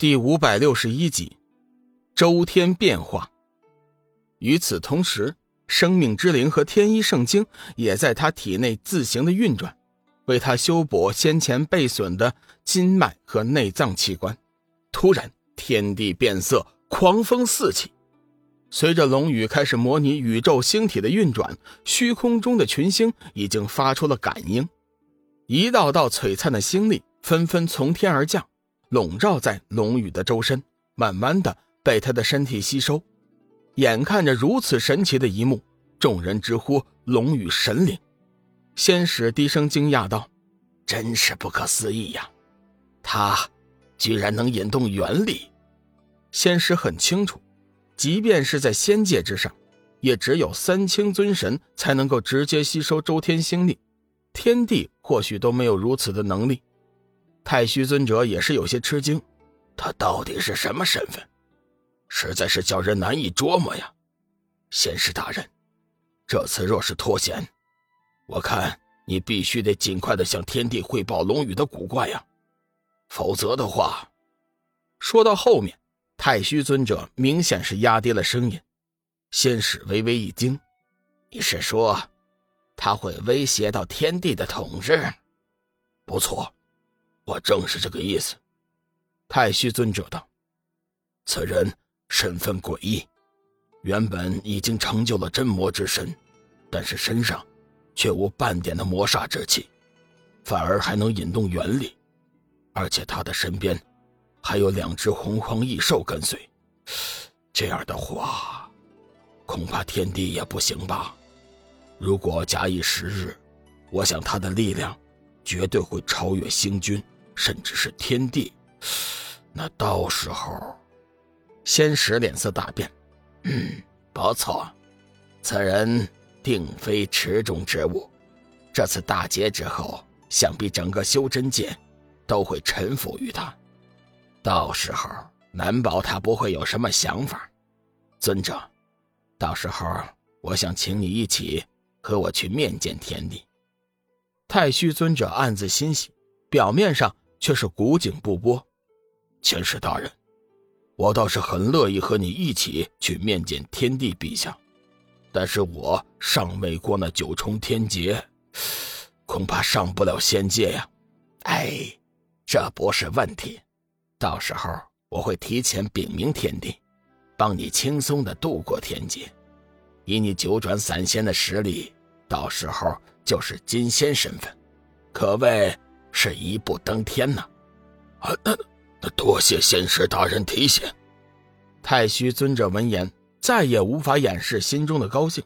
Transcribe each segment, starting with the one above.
第五百六十一集，周天变化。与此同时，生命之灵和天一圣经也在他体内自行的运转，为他修补先前被损的筋脉和内脏器官。突然，天地变色，狂风四起。随着龙宇开始模拟宇宙星体的运转，虚空中的群星已经发出了感应，一道道璀璨的星粒纷纷从天而降。笼罩在龙宇的周身，慢慢的被他的身体吸收。眼看着如此神奇的一幕，众人直呼龙宇神灵。仙使低声惊讶道：“真是不可思议呀！他居然能引动元力。”仙使很清楚，即便是在仙界之上，也只有三清尊神才能够直接吸收周天星力，天地或许都没有如此的能力。太虚尊者也是有些吃惊，他到底是什么身份？实在是叫人难以捉摸呀！仙师大人，这次若是脱险，我看你必须得尽快的向天帝汇报龙宇的古怪呀，否则的话……说到后面，太虚尊者明显是压低了声音，仙使微微一惊：“你是说，他会威胁到天帝的统治？不错。”我正是这个意思，太虚尊者道：“此人身份诡异，原本已经成就了真魔之身，但是身上却无半点的魔煞之气，反而还能引动元力，而且他的身边还有两只洪荒异兽跟随。这样的话，恐怕天地也不行吧？如果假以时日，我想他的力量绝对会超越星君。”甚至是天地，那到时候，仙使脸色大变。嗯，不错，此人定非池中之物。这次大劫之后，想必整个修真界都会臣服于他。到时候，难保他不会有什么想法。尊者，到时候我想请你一起和我去面见天帝。太虚尊者暗自欣喜，表面上。却是古井不波，前世大人，我倒是很乐意和你一起去面见天帝陛下，但是我尚未过那九重天劫，恐怕上不了仙界呀。哎，这不是问题，到时候我会提前禀明天帝，帮你轻松的度过天劫。以你九转散仙的实力，到时候就是金仙身份，可谓。是一步登天呢，啊，那那多谢仙师大人提醒。太虚尊者闻言，再也无法掩饰心中的高兴。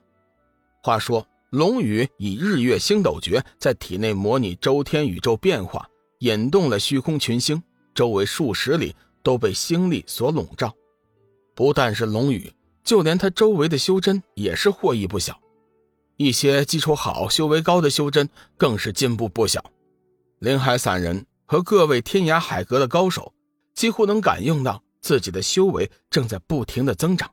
话说，龙宇以日月星斗诀在体内模拟周天宇宙变化，引动了虚空群星，周围数十里都被星力所笼罩。不但是龙宇，就连他周围的修真也是获益不小。一些基础好、修为高的修真更是进步不小。林海散人和各位天涯海阁的高手，几乎能感应到自己的修为正在不停的增长。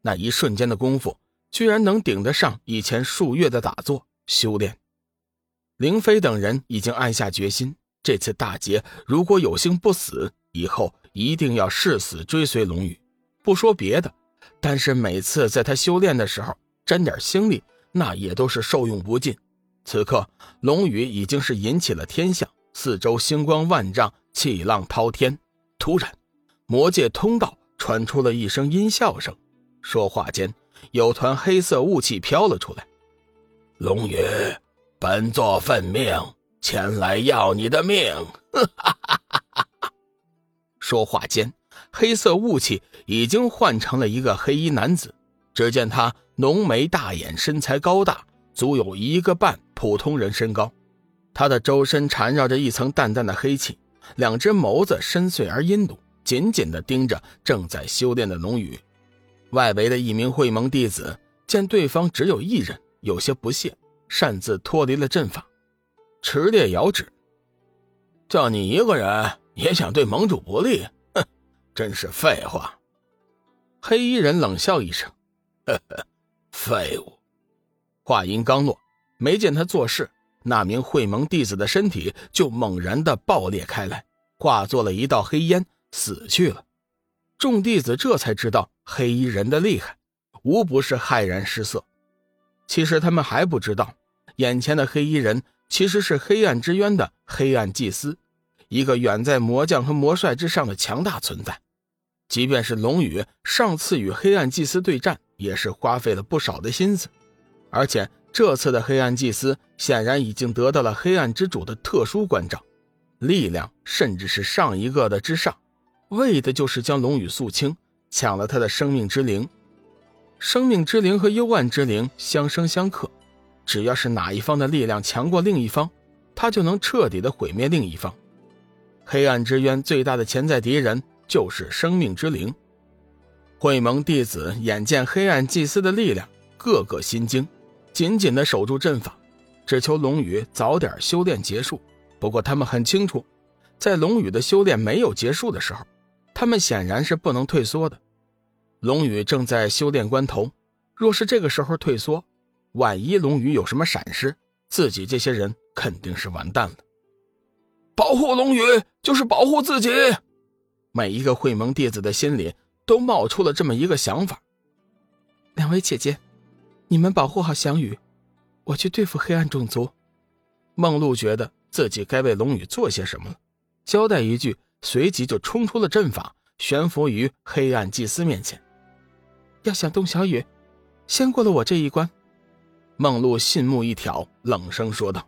那一瞬间的功夫，居然能顶得上以前数月的打坐修炼。凌飞等人已经暗下决心，这次大劫如果有幸不死，以后一定要誓死追随龙宇。不说别的，但是每次在他修炼的时候沾点星力，那也都是受用不尽。此刻，龙宇已经是引起了天象，四周星光万丈，气浪滔天。突然，魔界通道传出了一声阴笑声，说话间，有团黑色雾气飘了出来。龙宇，本座奉命前来要你的命。说话间，黑色雾气已经换成了一个黑衣男子。只见他浓眉大眼，身材高大。足有一个半普通人身高，他的周身缠绕着一层淡淡的黑气，两只眸子深邃而阴毒，紧紧地盯着正在修炼的龙宇。外围的一名会盟弟子见对方只有一人，有些不屑，擅自脱离了阵法。持烈遥指：“就你一个人也想对盟主不利？哼，真是废话！”黑衣人冷笑一声：“呵呵，废物。”话音刚落，没见他做事，那名会盟弟子的身体就猛然的爆裂开来，化作了一道黑烟，死去了。众弟子这才知道黑衣人的厉害，无不是骇然失色。其实他们还不知道，眼前的黑衣人其实是黑暗之渊的黑暗祭司，一个远在魔将和魔帅之上的强大存在。即便是龙宇上次与黑暗祭司对战，也是花费了不少的心思，而且这次的黑暗祭司显然已经得到了黑暗之主的特殊关照，力量甚至是上一个的之上，为的就是将龙羽肃清，抢了他的生命之灵。生命之灵和幽暗之灵相生相克，只要是哪一方的力量强过另一方，他就能彻底的毁灭另一方。黑暗之渊最大的潜在敌人。就是生命之灵。会盟弟子眼见黑暗祭司的力量，个个心惊，紧紧的守住阵法，只求龙宇早点修炼结束。不过他们很清楚，在龙宇的修炼没有结束的时候，他们显然是不能退缩的。龙宇正在修炼关头，若是这个时候退缩，万一龙宇有什么闪失，自己这些人肯定是完蛋了。保护龙宇就是保护自己。每一个会盟弟子的心里都冒出了这么一个想法：两位姐姐，你们保护好翔宇，我去对付黑暗种族。梦露觉得自己该为龙宇做些什么了，交代一句，随即就冲出了阵法，悬浮于黑暗祭司面前。要想动小雨，先过了我这一关。梦露信目一挑，冷声说道：“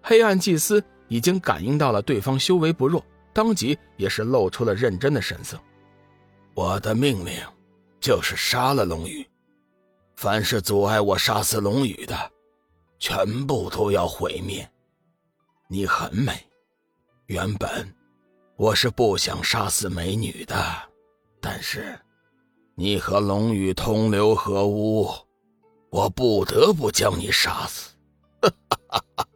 黑暗祭司已经感应到了对方修为不弱。”当即也是露出了认真的神色。我的命令就是杀了龙宇，凡是阻碍我杀死龙宇的，全部都要毁灭。你很美，原本我是不想杀死美女的，但是你和龙宇同流合污，我不得不将你杀死。哈哈哈哈。